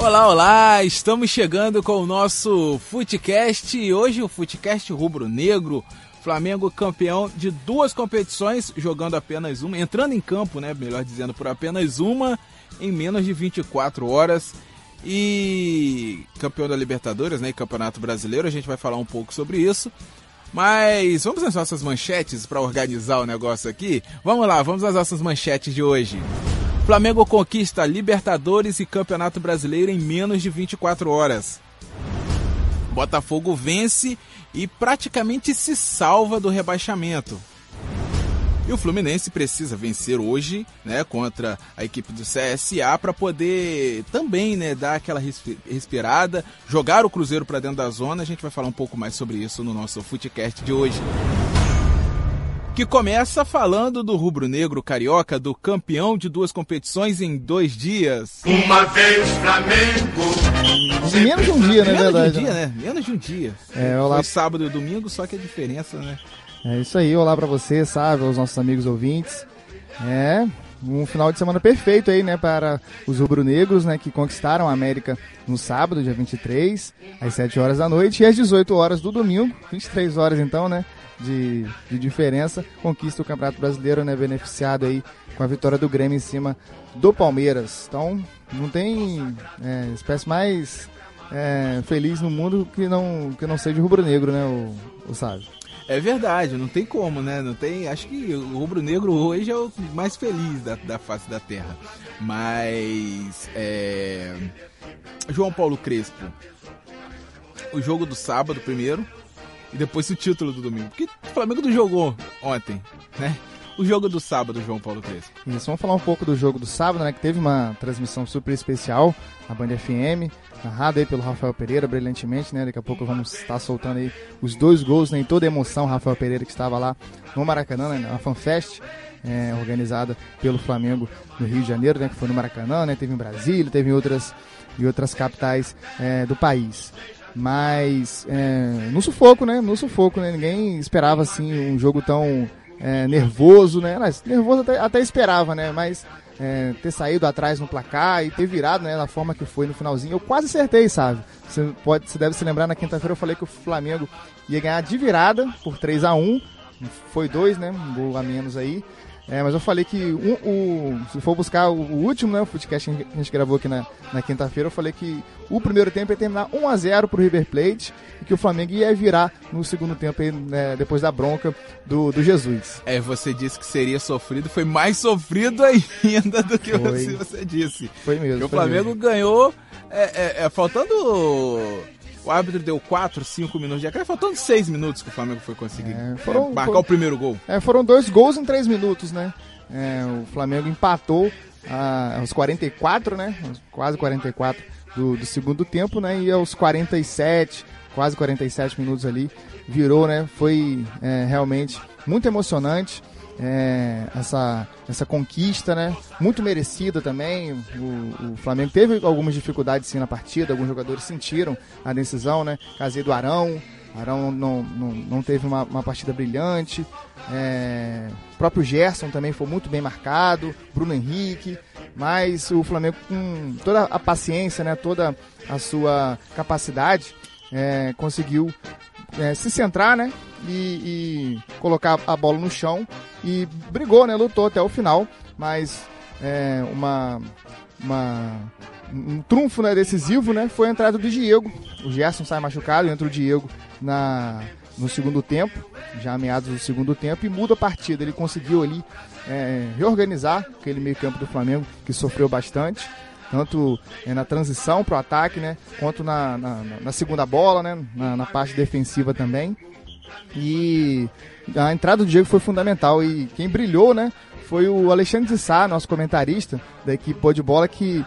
Olá, olá! Estamos chegando com o nosso Futecast e hoje o Futecast Rubro Negro. Flamengo campeão de duas competições, jogando apenas uma, entrando em campo, né? Melhor dizendo, por apenas uma, em menos de 24 horas. E campeão da Libertadores, né? E Campeonato Brasileiro, a gente vai falar um pouco sobre isso. Mas vamos às nossas manchetes para organizar o negócio aqui? Vamos lá, vamos às nossas manchetes de hoje. Flamengo conquista Libertadores e Campeonato Brasileiro em menos de 24 horas. Botafogo vence e praticamente se salva do rebaixamento. E o Fluminense precisa vencer hoje, né, contra a equipe do CSA para poder também, né, dar aquela respirada, jogar o Cruzeiro para dentro da zona. A gente vai falar um pouco mais sobre isso no nosso Footcast de hoje que começa falando do rubro-negro carioca, do campeão de duas competições em dois dias. Uma vez Flamengo. Menos de um dia, na Menos verdade. de um dia, né? Menos de um dia. É, olá. Foi sábado e domingo, só que a diferença, né? É isso aí, olá pra você, sabe, aos nossos amigos ouvintes. É, um final de semana perfeito aí, né, para os rubro-negros, né, que conquistaram a América no sábado, dia 23, às 7 horas da noite, e às 18 horas do domingo, 23 horas então, né, de, de diferença, conquista o Campeonato Brasileiro, né, beneficiado aí com a vitória do Grêmio em cima do Palmeiras. Então, não tem é, espécie mais é, feliz no mundo que não, que não seja rubro-negro, né, o, o Sábio. É verdade, não tem como, né? Não tem. Acho que o rubro-negro hoje é o mais feliz da, da face da terra. Mas. É... João Paulo Crespo. O jogo do sábado primeiro. E depois o título do domingo. Porque o Flamengo não jogou ontem, né? O jogo do sábado, João Paulo Crespo. Isso, vamos falar um pouco do jogo do sábado, né? Que teve uma transmissão super especial na Band FM, narrada aí pelo Rafael Pereira brilhantemente, né? Daqui a pouco vamos estar soltando aí os dois gols, né? Em toda a emoção, Rafael Pereira que estava lá no Maracanã, né? Na FanFest. É, organizada pelo Flamengo no Rio de Janeiro, né, que foi no Maracanã, né, teve em Brasília, teve em outras, em outras capitais é, do país. Mas é, no sufoco, né? No sufoco, né? Ninguém esperava assim um jogo tão é, nervoso, né? Mas, nervoso até, até, esperava, né? Mas é, ter saído atrás no placar e ter virado, né? Da forma que foi no finalzinho, eu quase acertei, sabe? Você pode, você deve se lembrar na quinta-feira eu falei que o Flamengo ia ganhar de virada por 3 a 1 foi dois, né? Um gol a menos aí. É, mas eu falei que um, o, se for buscar o, o, último, né, o podcast que a gente gravou aqui na, na quinta-feira, eu falei que o primeiro tempo ia terminar 1 a 0 pro River Plate e que o Flamengo ia virar no segundo tempo aí, né, depois da bronca do, do Jesus. É, você disse que seria sofrido, foi mais sofrido ainda do que você, você disse. Foi mesmo. Porque o Flamengo mesmo. ganhou, é, é, é, faltando. O árbitro deu 4, 5 minutos de acréscimo, faltando 6 minutos que o Flamengo foi conseguir É, é, foram- marcar foram- o primeiro gol. É, foram dois gols em três minutos, né? É, o Flamengo empatou ah, aos 44, né? Quase 44 do, do segundo tempo, né? E aos 47, quase 47 minutos ali, virou, né? Foi é, realmente muito emocionante. É, essa, essa conquista, né? Muito merecida também. O, o Flamengo teve algumas dificuldades sim na partida, alguns jogadores sentiram a decisão, né? Casei do Arão, Arão não, não, não teve uma, uma partida brilhante. É, o próprio Gerson também foi muito bem marcado. Bruno Henrique. Mas o Flamengo, com toda a paciência, né, toda a sua capacidade, é, conseguiu é, se centrar né, e, e colocar a bola no chão. E brigou, né, lutou até o final. Mas é, uma, uma, um trunfo né, decisivo né, foi a entrada do Diego. O Gerson sai machucado, entra o Diego na, no segundo tempo, já meados do segundo tempo, e muda a partida. Ele conseguiu ali é, reorganizar aquele meio campo do Flamengo, que sofreu bastante, tanto é, na transição para o ataque, né, quanto na, na, na segunda bola, né, na, na parte defensiva também. E a entrada do Diego foi fundamental. E quem brilhou, né, foi o Alexandre de Sá, nosso comentarista da equipe de Bola, que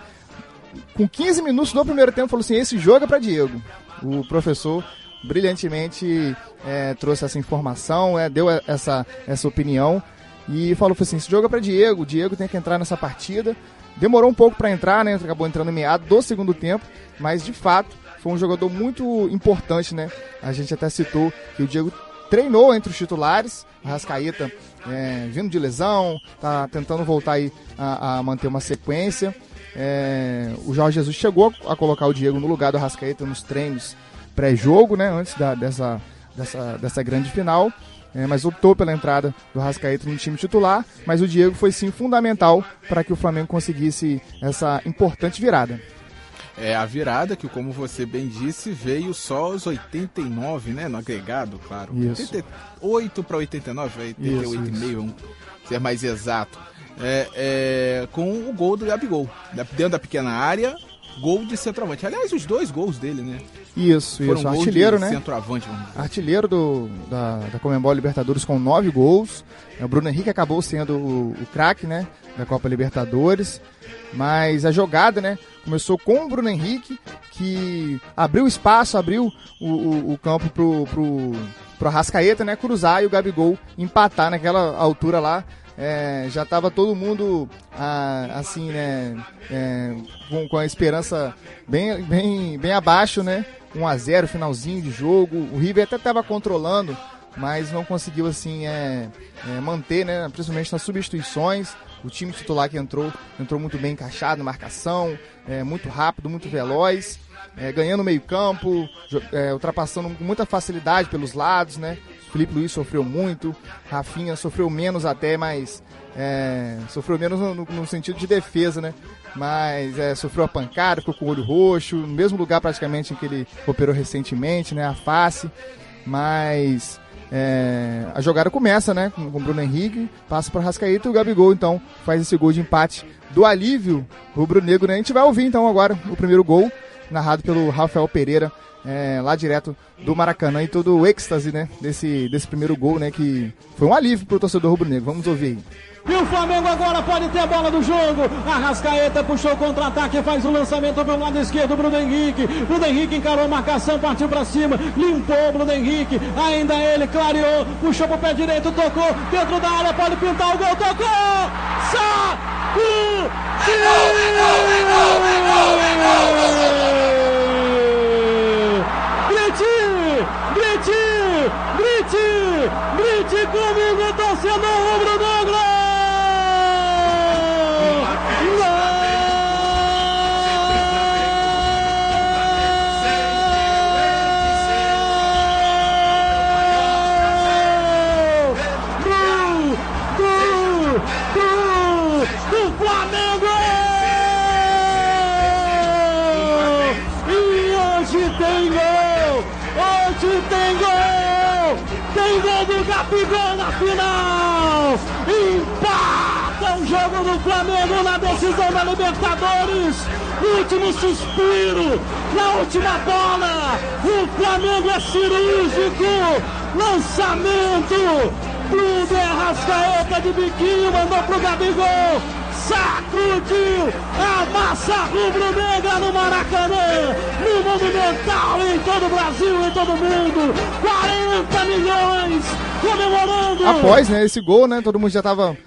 com 15 minutos do primeiro tempo falou assim: esse jogo é para Diego. O professor brilhantemente é, trouxe essa informação, é, deu essa, essa opinião e falou assim: esse jogo é para Diego, o Diego tem que entrar nessa partida. Demorou um pouco para entrar, né? Acabou entrando em meado do segundo tempo, mas de fato foi um jogador muito importante, né? A gente até citou que o Diego treinou entre os titulares, a Rascaeta é, vindo de lesão, tá tentando voltar aí a, a manter uma sequência. é, o Jorge Jesus chegou a colocar o Diego no lugar do Arrascaeta nos treinos pré-jogo, né, antes da, dessa, dessa, dessa grande final. É, mas optou pela entrada do Rascaeta no time titular, mas o Diego foi sim fundamental para que o Flamengo conseguisse essa importante virada. É a virada que, como você bem disse, veio só aos 89, né? No agregado, claro. Isso. 88 para 89, 88,5, vamos ser mais exato. É, é, com o gol do Gabigol. Dentro da pequena área, gol de centroavante. Aliás, os dois gols dele, né? Isso, Foram isso. Artilheiro, né? Centroavante, Artilheiro do, da, da Comembol Libertadores com nove gols. O Bruno Henrique acabou sendo o, o craque, né? Da Copa Libertadores. Mas a jogada, né? Começou com o Bruno Henrique, que abriu espaço, abriu o, o, o campo pro, pro, pro Arrascaeta, né? Cruzar e o Gabigol empatar naquela altura lá. É, já estava todo mundo ah, assim, né, é, com, com, a esperança bem, bem, bem abaixo, né? 1 a 0 finalzinho de jogo. O River até estava controlando, mas não conseguiu assim é, é, manter, né? Principalmente nas substituições. O time titular que entrou, entrou muito bem encaixado marcação, é, muito rápido, muito veloz, é, ganhando meio campo, é, ultrapassando com muita facilidade pelos lados, né? Felipe Luiz sofreu muito, Rafinha sofreu menos até, mas é, sofreu menos no, no, sentido de defesa, né? Mas é, sofreu a pancada, ficou com o olho roxo, no mesmo lugar praticamente em que ele operou recentemente, né? A face. Mas é, a jogada começa, né? Com o Bruno Henrique, passa para Rascaíta e o Gabigol, então, faz esse gol de empate do alívio rubro-negro, né? A gente vai ouvir, então, agora o primeiro gol, narrado pelo Rafael Pereira, é, lá direto do Maracanã e todo o êxtase, né? Desse, desse primeiro gol, né? Que foi um alívio para o torcedor rubro-negro. Vamos ouvir aí. E o Flamengo agora pode ter a bola do jogo. Arrascaeta puxou o contra-ataque, faz o lançamento pelo lado esquerdo. Bruno Henrique. Bruno Henrique encarou a marcação, partiu para cima. Limpou o Bruno Henrique. Ainda ele clareou. Puxou pro pé direito, tocou. Dentro da área, pode pintar o gol. Tocou! Sacudiu! Grite! Comigo, torcedor rubro-negro! Gabigol na final! Empata o jogo do Flamengo na decisão da Libertadores! Último suspiro, na última bola! O Flamengo é cirúrgico! Lançamento! Bruno Arrascaeta de biquinho mandou pro Gabigol! sacudiu a massa rubro-negra no Maracanã, no Monumental, em todo o Brasil, em todo o mundo. 40 milhões comemorando. Após né, esse gol, né, todo mundo já estava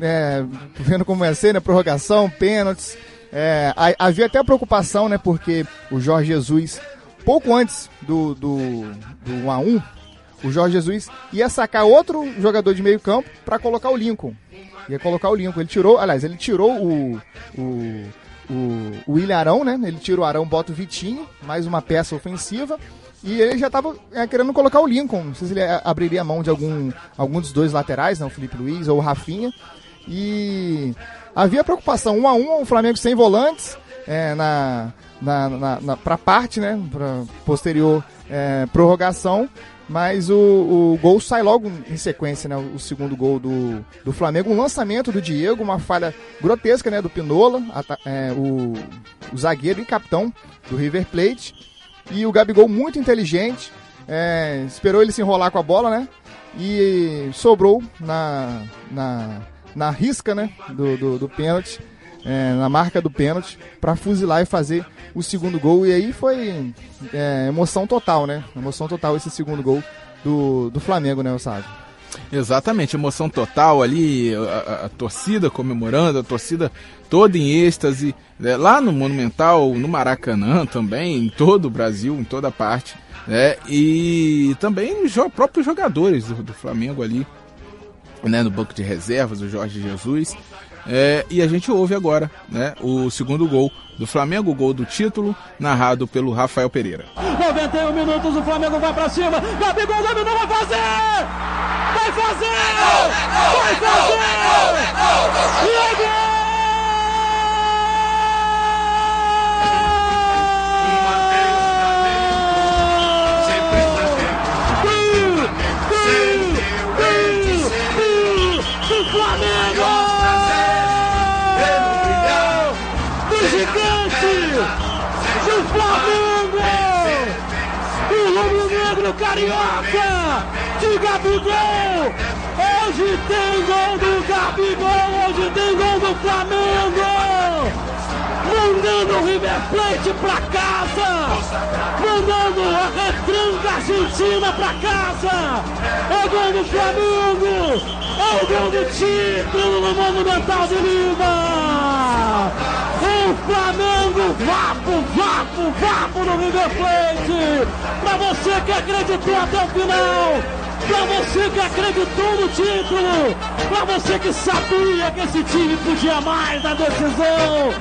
é, vendo como ia ser, né, prorrogação, pênaltis. É, havia até preocupação, né, porque o Jorge Jesus, pouco antes do, do, do 1 a 1 o Jorge Jesus ia sacar outro jogador de meio campo para colocar o Lincoln ia colocar o Lincoln. Ele tirou, aliás, ele tirou o, o, o, o William Arão, né? Ele tira o Arão, bota o Vitinho, mais uma peça ofensiva. E ele já estava é, querendo colocar o Lincoln. Não sei se ele é, abriria a mão de algum, algum dos dois laterais, não, o Felipe Luiz ou o Rafinha. E havia preocupação, um a um, o Flamengo sem volantes, é, na, na, na, na para parte, né? Para posterior é, prorrogação. Mas o, o gol sai logo em sequência, né? O segundo gol do, do Flamengo. Um lançamento do Diego, uma falha grotesca, né? Do Pinola, a, é, o, o zagueiro e capitão do River Plate. E o Gabigol muito inteligente. É, esperou ele se enrolar com a bola, né? E sobrou na, na, na risca, né? Do, do, do pênalti é, na marca do pênalti para fuzilar e fazer o segundo gol. E aí foi é, emoção total, né? Emoção total esse segundo gol do, do Flamengo, né, Osávio? Exatamente, emoção total ali, a, a, torcida comemorando, a torcida toda em êxtase, né? lá no Monumental, no Maracanã também, em todo o Brasil, em toda parte, né? e também os próprios jogadores do, do Flamengo ali, né? no banco de reservas, o Jorge Jesus, É, e a gente ouve agora né, o segundo gol do Flamengo, o gol do título, narrado pelo Rafael Pereira. 91 minutos, o Flamengo vai pra cima. Gabigol dominou, vai fazer! Vai fazer! Vai fazer! E é gol! Carioca de Gabigol! Hoje tem gol do Gabigol! Hoje tem gol do Flamengo! Mandando o River Plate pra casa! Mandando a retranca argentina pra casa! É gol do Flamengo! O gol do título no Monumental de Lima! O Flamengo, vapo, vapo, vapo no River Plate! Pra você que acreditou até o final! Pra você que acreditou no título! Pra você que sabia que esse time podia mais na decisão!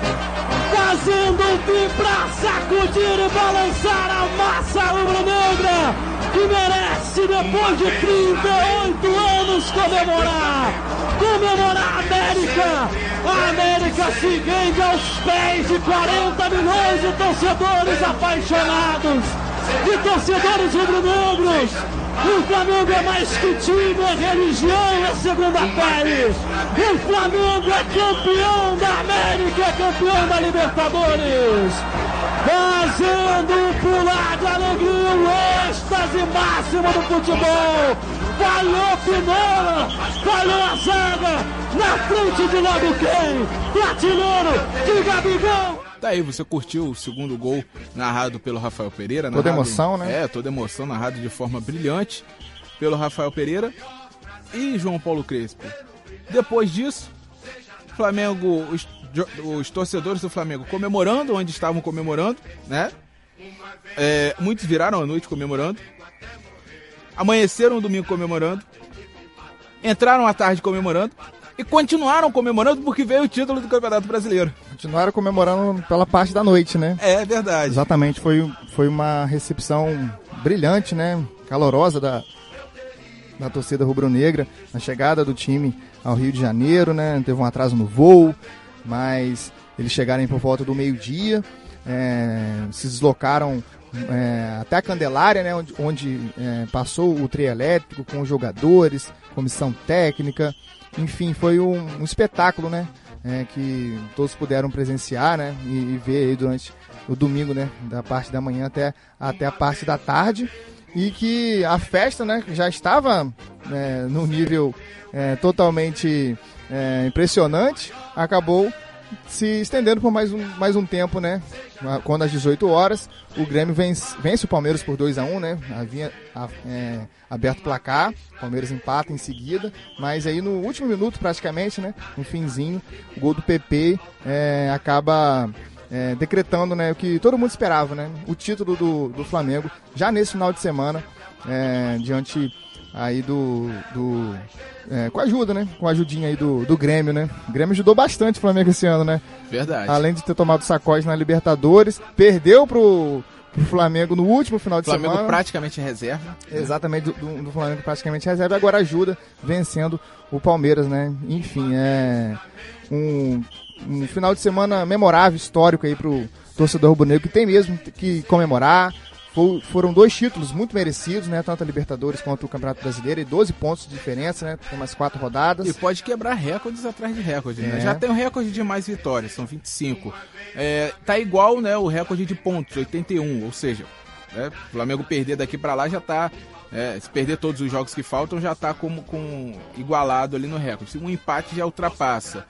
Fazendo vibrar, sacudir e balançar a massa rubro-negra! Merece, depois de 38 anos, comemorar! Comemorar a América! A América se rende aos pés de 40 milhões de torcedores apaixonados! De torcedores rubro-negros! O Flamengo é mais que time, é religião, é segunda pele. O Flamengo é campeão da América, é campeão da Libertadores. Fazendo pular de alegria o êxtase máximo do futebol. Falhou Pinola, falhou a zaga, na frente de logo quem? O artilheiro de Gabigol. Daí você curtiu o segundo gol narrado pelo Rafael Pereira. Toda emoção, né? É, toda emoção, narrado de forma brilhante pelo Rafael Pereira e João Paulo Crespo. Depois disso, Flamengo, os, torcedores do Flamengo comemorando onde estavam comemorando, né? É, muitos viraram a noite comemorando. Amanheceram o domingo comemorando. Entraram à tarde comemorando. E continuaram comemorando porque veio o título do Campeonato Brasileiro. Continuaram comemorando pela parte da noite, né? É verdade. Exatamente, foi, foi uma recepção brilhante, né? Calorosa da, da torcida rubro-negra, na chegada do time ao Rio de Janeiro, né? Teve um atraso no voo, mas eles chegaram por volta do meio-dia, é, se deslocaram é, até a Candelária, né? Onde, onde, é, passou o trio elétrico com os jogadores, comissão técnica, enfim, foi um, um espetáculo, né? É, que todos puderam presenciar, né? E, e ver durante o domingo, né? Da parte da manhã até, até a parte da tarde. E que a festa, né? Já estava é, num nível é, totalmente é, impressionante. Acabou se estendendo por mais um, mais um tempo, né? Quando às 18 horas o Grêmio vence, vence o Palmeiras por 2 a 1 né? Havia é, aberto o placar, o Palmeiras empata em seguida, mas aí no último minuto praticamente, né? No finzinho, o gol do PP é, acaba é, decretando né, o que todo mundo esperava, né? O título do, do Flamengo já nesse final de semana, é, diante aí do. do é, com a ajuda, né? Com a ajudinha aí do, do Grêmio, né? O Grêmio ajudou bastante o Flamengo esse ano, né? Verdade. Além de ter tomado sacode na Libertadores, perdeu pro, pro Flamengo no último final de Flamengo semana. praticamente reserva. Exatamente, do, do, do Flamengo praticamente reserva, agora ajuda vencendo o Palmeiras, né? Enfim, é um, um final de semana memorável, histórico aí pro torcedor rubro-negro, que tem mesmo que comemorar. Fo- Foram dois títulos muito merecidos, né? Tanto a Libertadores quanto o Campeonato Brasileiro, e 12 pontos de diferença, né? Tem umas quatro rodadas. E pode quebrar recordes atrás de recorde, né? É. Já tem o recorde de mais vitórias, são 25. É, tá igual, né, o recorde de pontos, 81, ou seja, né, o Flamengo perder daqui pra lá já tá é, se perder todos os jogos que faltam, já tá como com igualado ali no recorde. Se um empate já ultrapassa.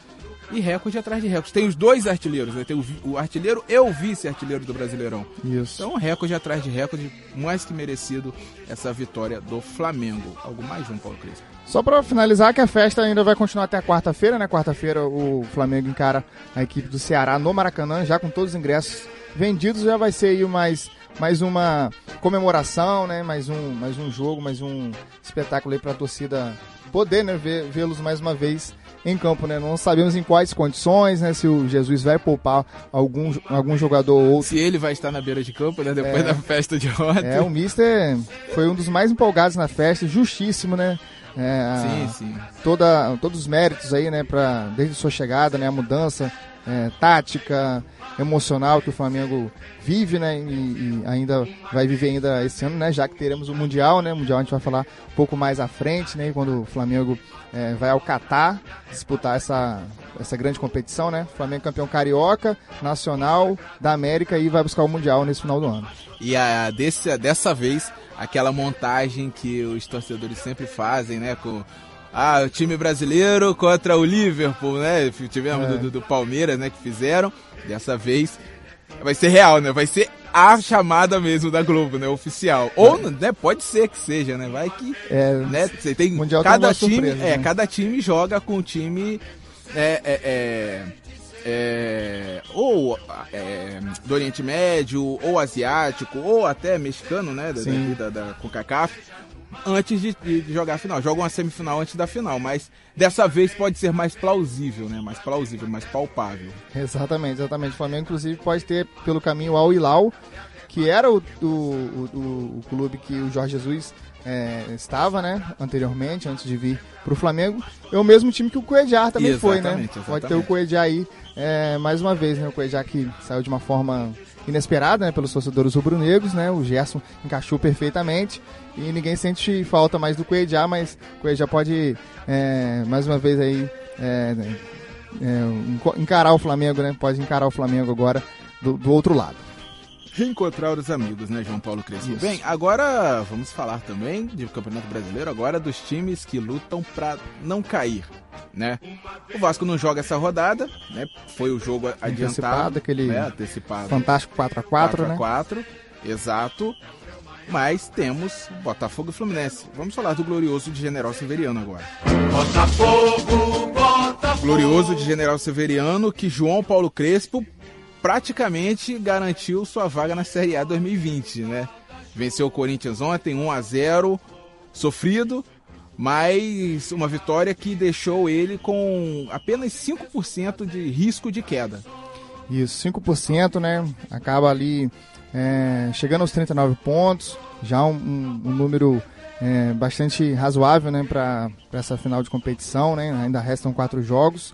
E recorde atrás de recorde. Tem os dois artilheiros, né? Tem o, o artilheiro e o vice-artilheiro do Brasileirão. Isso. Então, recorde atrás de recorde, mais que merecido essa vitória do Flamengo. Algo mais, João Paulo Crespo? Só pra finalizar que a festa ainda vai continuar até a quarta-feira, né? Quarta-feira o Flamengo encara a equipe do Ceará no Maracanã, já com todos os ingressos vendidos, já vai ser aí mais, mais uma comemoração, né? Mais um, mais um jogo, mais um espetáculo aí pra torcida poder, né? Vê-los mais uma vez em campo, né? Não sabemos em quais condições, né? Se o Jesus vai poupar algum, algum jogador ou outro. Se ele vai estar na beira de campo, né? Depois é, da festa de ontem. É, o Mister foi um dos mais empolgados na festa, justíssimo, né? É, sim, sim. Toda, todos os méritos aí, né? Pra, desde sua chegada, né? A mudança é, tática, emocional que o Flamengo vive, né? E, e, ainda vai viver ainda esse ano, né? Já que teremos o Mundial, né? O Mundial a gente vai falar um pouco mais à frente, né? Quando o Flamengo é, vai ao Catar disputar essa, essa grande competição, né? Flamengo campeão carioca, nacional, da América e vai buscar o Mundial nesse final do ano. E a, desse, dessa vez, aquela montagem que os torcedores sempre fazem, né? Com ah, o time brasileiro contra o Liverpool, né? Tivemos é. do, do, Palmeiras, né, que fizeram. Dessa vez vai ser real, né? Vai ser a chamada mesmo da Globo, né? Oficial. Ou, né? Pode ser que seja, né? Vai que. É, né? Você tem. Mundial cada time. Surpresa, é, né? cada time joga com um time. É, é, é, é, ou é, do Oriente Médio, ou asiático, ou até mexicano, né? Da, da, da, da CONCACAF antes de, de, jogar a final. Joga uma semifinal antes da final, mas dessa vez pode ser mais plausível, né? Mais plausível, mais palpável. Exatamente, exatamente. O Flamengo, inclusive, pode ter pelo caminho Al Hilal, que era o, o, o, o clube que o Jorge Jesus é, estava, né, anteriormente, antes de vir para o Flamengo. É o mesmo time que o Coedjar também exatamente, foi, né? Exatamente. Pode ter o Coedjar aí é, mais uma vez, né? O Coedjar que saiu de uma forma inesperada, né, pelos torcedores rubro-negros, né? O Gerson encaixou perfeitamente e ninguém sente falta mais do Coedjar, mas o Coedjar pode é, mais uma vez aí é, é, encarar o Flamengo, né? Pode encarar o Flamengo agora do, do outro lado reencontrar os amigos, né, João Paulo Crespo? Isso. Bem, agora vamos falar também de Campeonato Brasileiro, agora dos times que lutam para não cair, né? O Vasco não joga essa rodada, né? Foi o jogo adiantado, antecipado, aquele né? antecipado. Fantástico 4 a 4, 4 né? 4, exato. Mas temos Botafogo e Fluminense. Vamos falar do glorioso de General Severiano agora. Botafogo, Botafogo. Glorioso de General Severiano que João Paulo Crespo praticamente garantiu sua vaga na Série A 2020, né? Venceu o Corinthians ontem 1 a 0, sofrido, mas uma vitória que deixou ele com apenas 5% de risco de queda. Isso, 5%, né? Acaba ali é, chegando aos 39 pontos, já um, um, número é, bastante razoável né, para essa final de competição, né? Ainda restam quatro jogos.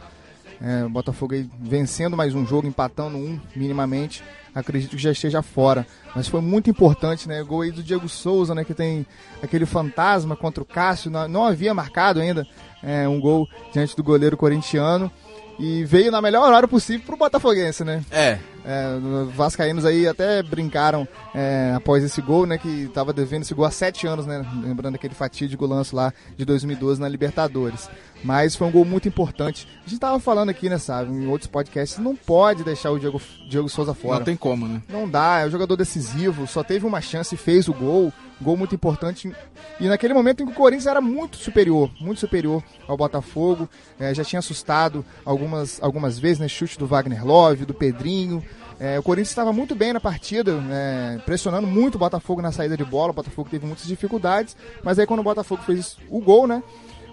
É, o Botafogo aí vencendo mais um jogo, empatando um minimamente. Acredito que já esteja fora. Mas foi muito importante, né? O gol aí do Diego Souza, né? Que tem aquele fantasma contra o Cássio. Não, não havia marcado ainda é, um gol diante do goleiro corintiano. E veio na melhor hora possível pro Botafoguense, né? É. é Vascaínos aí até brincaram é, após esse gol, né? Que estava devendo esse gol há sete anos, né? Lembrando aquele fatídico lance lá de 2012 na Libertadores. Mas foi um gol muito importante. A gente tava falando aqui, né, sabe, em outros podcasts, não pode deixar o Diego, Diego Souza fora. Não tem como, né? Não dá, é um jogador decisivo, só teve uma chance e fez o gol. Gol muito importante. E naquele momento em que o Corinthians era muito superior, muito superior ao Botafogo. É, já tinha assustado algumas, algumas vezes, né? Chute do Wagner Love, do Pedrinho. É, o Corinthians estava muito bem na partida, é, pressionando muito o Botafogo na saída de bola. O Botafogo teve muitas dificuldades, mas aí quando o Botafogo fez o gol, né?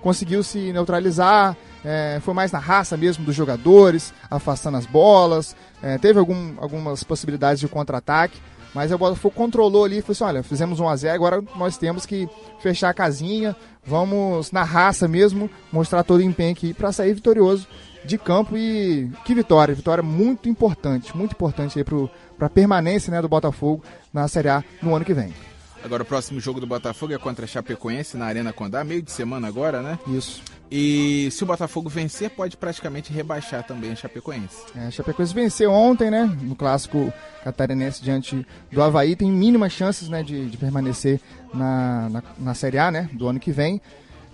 conseguiu se neutralizar, é, foi mais na raça mesmo dos jogadores, afastando as bolas, é, teve algum, algumas possibilidades de contra-ataque, mas o Botafogo controlou ali e falou assim, olha, fizemos um a 0 agora nós temos que fechar a casinha, vamos na raça mesmo, mostrar todo o empenho aqui para sair vitorioso de campo e que vitória, vitória muito importante, muito importante aí para a permanência né, do Botafogo na Série A no ano que vem. Agora o próximo jogo do Botafogo é contra a Chapecoense na Arena Condá, meio de semana agora, né? Isso. E se o Botafogo vencer, pode praticamente rebaixar também a Chapecoense. É, a Chapecoense venceu ontem, né? No clássico catarinense diante do Havaí. Tem mínimas chances né, de, de permanecer na, na, na, Série A, né? Do ano que vem.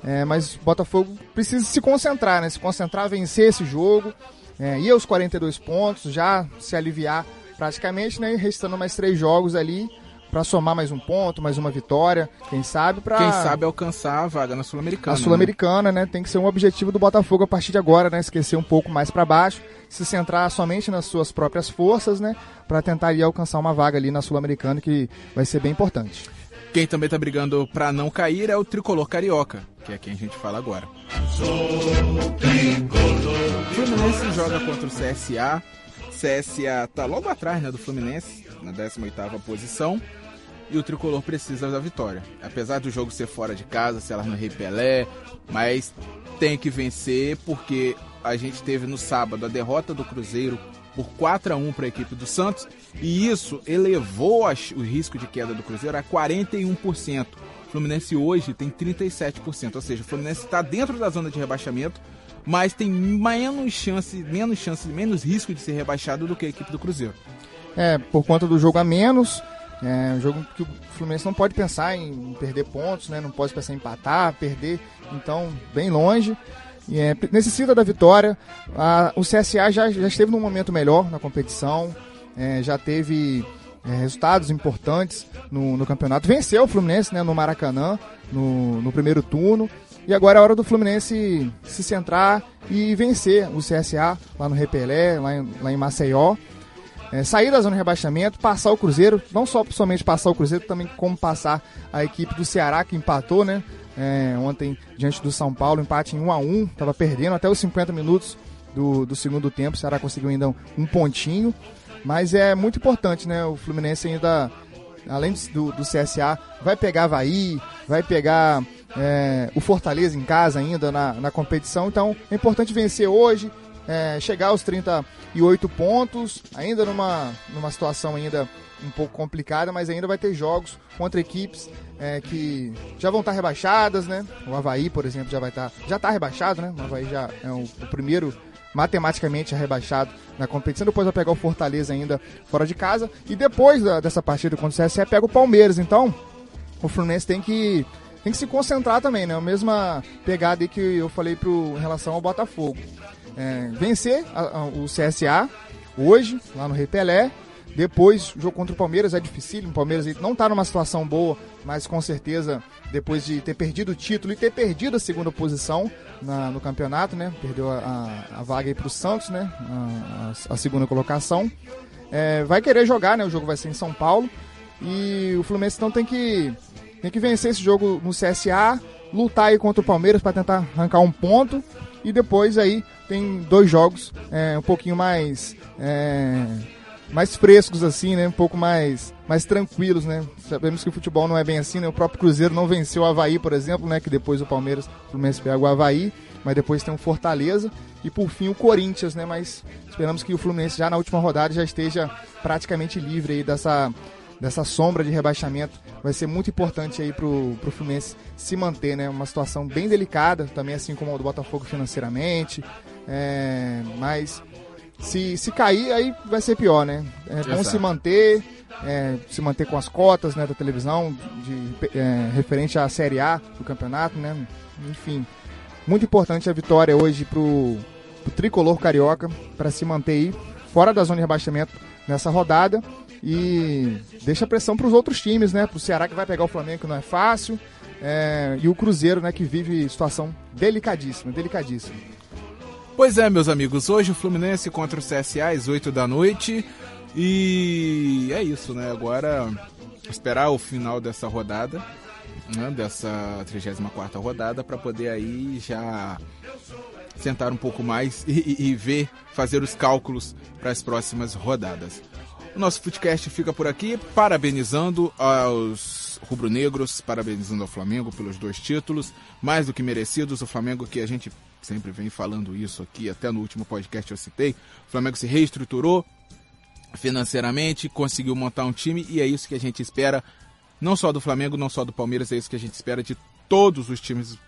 É, mas o Botafogo precisa se concentrar, né? Se concentrar, vencer esse jogo. É, ir aos 42 pontos, já se aliviar praticamente, né? Restando mais três jogos ali para somar mais um ponto, mais uma vitória, quem sabe para quem sabe alcançar a vaga na sul-americana. A sul-americana, né? né? Tem que ser um objetivo do Botafogo a partir de agora, né? Esquecer um pouco mais para baixo, se centrar somente nas suas próprias forças, né? Para tentar ali alcançar uma vaga ali na sul-americana que vai ser bem importante. Quem também tá brigando para não cair é o tricolor carioca, que é quem a gente fala agora. Sou tricolor joga contra o CSA. CSA tá logo atrás né, do Fluminense, na 18ª posição. E o Tricolor precisa da vitória. Apesar do jogo ser fora de casa, ser lá no Rei Pelé, mas tem que vencer porque a gente teve no sábado a derrota do Cruzeiro por 4 a 1 para a equipe do Santos e isso elevou o risco de queda do Cruzeiro a 41%. O Fluminense hoje tem 37%, ou seja, o Fluminense está dentro da zona de rebaixamento, mas tem menos chance, menos chance, menos risco de ser rebaixado do que a equipe do Cruzeiro. É, por conta do jogo a menos, é um jogo que o Fluminense não pode pensar em perder pontos, né? Não pode pensar em empatar, perder, então bem longe. E, é, necessita da vitória. A, o CSA já, já esteve num momento melhor na competição, é, já teve é, resultados importantes no, no, campeonato. Venceu o Fluminense né, no Maracanã no, no primeiro turno. E agora é hora do Fluminense se centrar e vencer o CSA lá no Repelé, lá em, lá em Maceió. É, sair da zona de rebaixamento, passar o Cruzeiro, não só somente passar o Cruzeiro, também como passar a equipe do Ceará que empatou, né? É, ontem diante do São Paulo, empate em 1 a 1 estava perdendo até os 50 minutos do, do segundo tempo, o Ceará conseguiu ainda um, um pontinho, mas é muito importante, né? O Fluminense ainda, além do, do CSA, vai pegar Havaí, vai pegar é, o Fortaleza em casa ainda na, na competição, então é importante vencer hoje, é, chegar aos 38 pontos, ainda numa, numa situação ainda um pouco complicada, mas ainda vai ter jogos contra equipes é, que já vão estar rebaixadas, né? O Havaí, por exemplo, já vai estar. Já está rebaixado, né? O Havaí já é o, o primeiro matematicamente rebaixado na competição. Depois vai pegar o Fortaleza ainda fora de casa. E depois da, dessa partida contra o CSE, pega o Palmeiras. Então, o Fluminense tem que, tem que se concentrar também, né? A mesma pegada aí que eu falei pro, em relação ao Botafogo. É, vencer a, a, o CSA hoje, lá no Rei Pelé, depois, o jogo contra o Palmeiras é difícil. O Palmeiras não está numa situação boa, mas com certeza, depois de ter perdido o título e ter perdido a segunda posição na, no campeonato, né? Perdeu a, a, a vaga para o Santos, né? A, a, segunda colocação. É, vai querer jogar, né? O jogo vai ser em São Paulo. E o Fluminense então tem que, tem que vencer esse jogo no CSA, lutar aí contra o Palmeiras para tentar arrancar um ponto. E depois aí tem dois jogos é, um pouquinho mais. É, mais frescos assim, né? Um pouco mais, mais tranquilos, né? Sabemos que o futebol não é bem assim, né? O próprio Cruzeiro não venceu o Havaí, por exemplo, né? Que depois o Palmeiras, o Fluminense pega o Havaí, mas depois tem o Fortaleza e por fim o Corinthians, né? Mas esperamos que o Fluminense já na última rodada já esteja praticamente livre aí dessa dessa sombra de rebaixamento. Vai ser muito importante aí pro, pro Fluminense se manter, né? Uma situação bem delicada, também assim como a do Botafogo financeiramente. É, mas se, se cair, aí vai ser pior, né? É bom se manter, é, se manter com as cotas né, da televisão, de, é, referente à Série A do campeonato, né? Enfim, muito importante a vitória hoje pro, pro tricolor carioca, para se manter aí fora da zona de rebaixamento nessa rodada e deixa pressão para os outros times, né? Para o Ceará que vai pegar o Flamengo, que não é fácil, é, e o Cruzeiro, né? Que vive situação delicadíssima, delicadíssima. Pois é, meus amigos, hoje o Fluminense contra o CSA às 8 da noite. E é isso, né? Agora esperar o final dessa rodada, né? dessa 34 rodada, para poder aí já sentar um pouco mais e, e, e ver, fazer os cálculos para as próximas rodadas. O nosso podcast fica por aqui, parabenizando aos rubro-negros, parabenizando ao Flamengo pelos dois títulos, mais do que merecidos. O Flamengo que a gente sempre vem falando isso aqui, até no último podcast eu citei. O Flamengo se reestruturou financeiramente, conseguiu montar um time e é isso que a gente espera, não só do Flamengo, não só do Palmeiras, é isso que a gente espera de todos os times,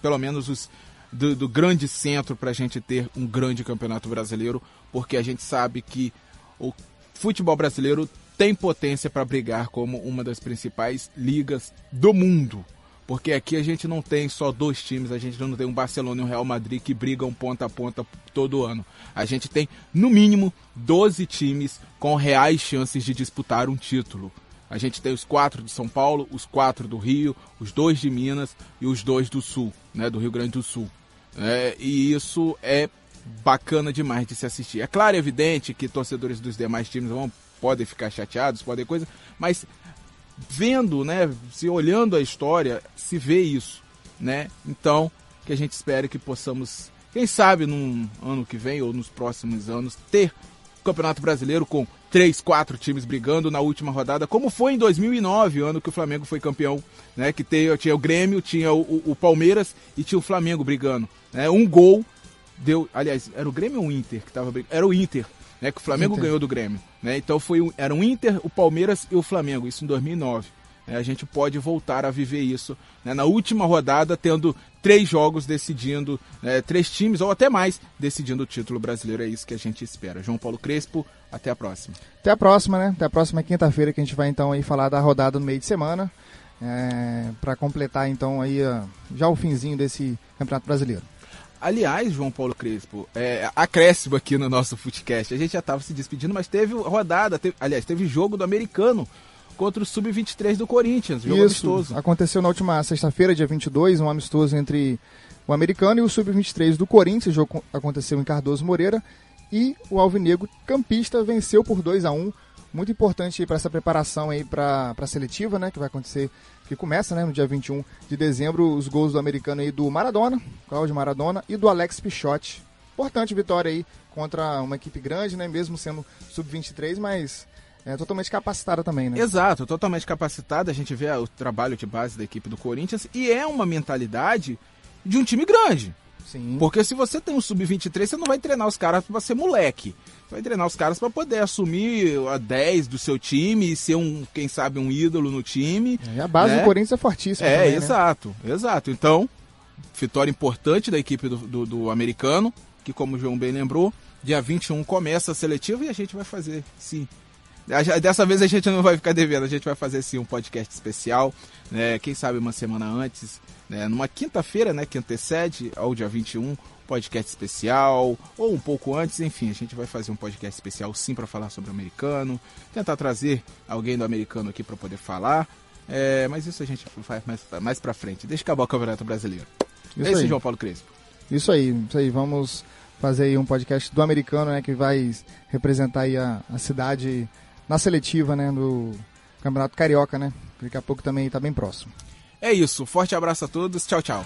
pelo menos os do, do grande centro, para a gente ter um grande campeonato brasileiro, porque a gente sabe que o futebol brasileiro tem potência para brigar como uma das principais ligas do mundo. Porque aqui a gente não tem só dois times, a gente não tem um Barcelona e um Real Madrid que brigam ponta a ponta todo ano. A gente tem, no mínimo, 12 times com reais chances de disputar um título. A gente tem os quatro de São Paulo, os quatro do Rio, os dois de Minas e os dois do Sul, né, do Rio Grande do Sul. É, e isso é bacana demais de se assistir. É claro, é evidente que torcedores dos demais times vão podem ficar chateados, podem coisa, mas vendo, né, se olhando a história, se vê isso, né? Então, que a gente espere que possamos quem sabe num ano que vem ou nos próximos anos, ter Campeonato Brasileiro com três, quatro times brigando na última rodada, como foi em 2009, ano que o Flamengo foi campeão, né? Que tinha, tinha o Grêmio, tinha o, o, Palmeiras e tinha o Flamengo brigando. Né? Um gol deu, aliás, era o Grêmio ou o Inter que estava brigando? Era o Inter, né? Que o Flamengo Inter. ganhou do Grêmio, né? Então foi era o Inter, o Palmeiras e o Flamengo, isso em 2009. É, a gente pode voltar a viver isso né, na última rodada, tendo três jogos decidindo, né, três times ou até mais decidindo o título brasileiro. É isso que a gente espera. João Paulo Crespo, até a próxima. Até a próxima, né? Até a próxima quinta-feira que a gente vai então aí falar da rodada no meio de semana. É, para completar então aí já o finzinho desse Campeonato Brasileiro. Aliás, João Paulo Crespo, é, acréscimo aqui no nosso Footcast. A gente já estava se despedindo, mas teve rodada, teve, aliás, teve jogo do americano contra o Sub-23 do Corinthians, jogo Isso, amistoso. Aconteceu na última sexta-feira, dia 22, um amistoso entre o americano e o Sub-23 do Corinthians. O jogo aconteceu em Cardoso Moreira e o Alvinegro Campista venceu por 2 a 1 muito importante para essa preparação aí para a seletiva, né, que vai acontecer, que começa, né, no dia 21 de dezembro, os gols do americano aí do Maradona, Cláudio Maradona e do Alex Pichotti. Importante vitória aí contra uma equipe grande, né, mesmo sendo sub-23, mas é totalmente capacitada também, né? Exato, totalmente capacitada. A gente vê o trabalho de base da equipe do Corinthians e é uma mentalidade de um time grande. Sim. Porque se você tem um sub-23, você não vai treinar os caras para ser moleque. Você vai treinar os caras para poder assumir a 10 do seu time e ser um, quem sabe, um ídolo no time. É, a base né? do Corinthians é fortíssima. É, também, né? exato, né? exato. Então, vitória importante da equipe do, do, do americano, que como o João bem lembrou, dia 21 começa a seletiva e a gente vai fazer, sim, Dessa vez a gente não vai ficar devendo, a gente vai fazer sim um podcast especial, né? Quem sabe uma semana antes, né? Numa quinta-feira, né? Que antecede ao dia 21, podcast especial, ou um pouco antes, enfim, a gente vai fazer um podcast especial sim para falar sobre o americano, tentar trazer alguém do americano aqui para poder falar, é, mas isso a gente faz mais, mais para frente. Deixa acabar o Campeonato Brasileiro. Isso Esse aí. João Paulo Crespo. Isso aí, isso aí. Vamos fazer aí um podcast do americano, né? Que vai representar aí a, a cidade na seletiva, né, do Campeonato Carioca, né? Daqui a pouco também está bem próximo. É isso. Forte abraço a todos. Tchau, tchau.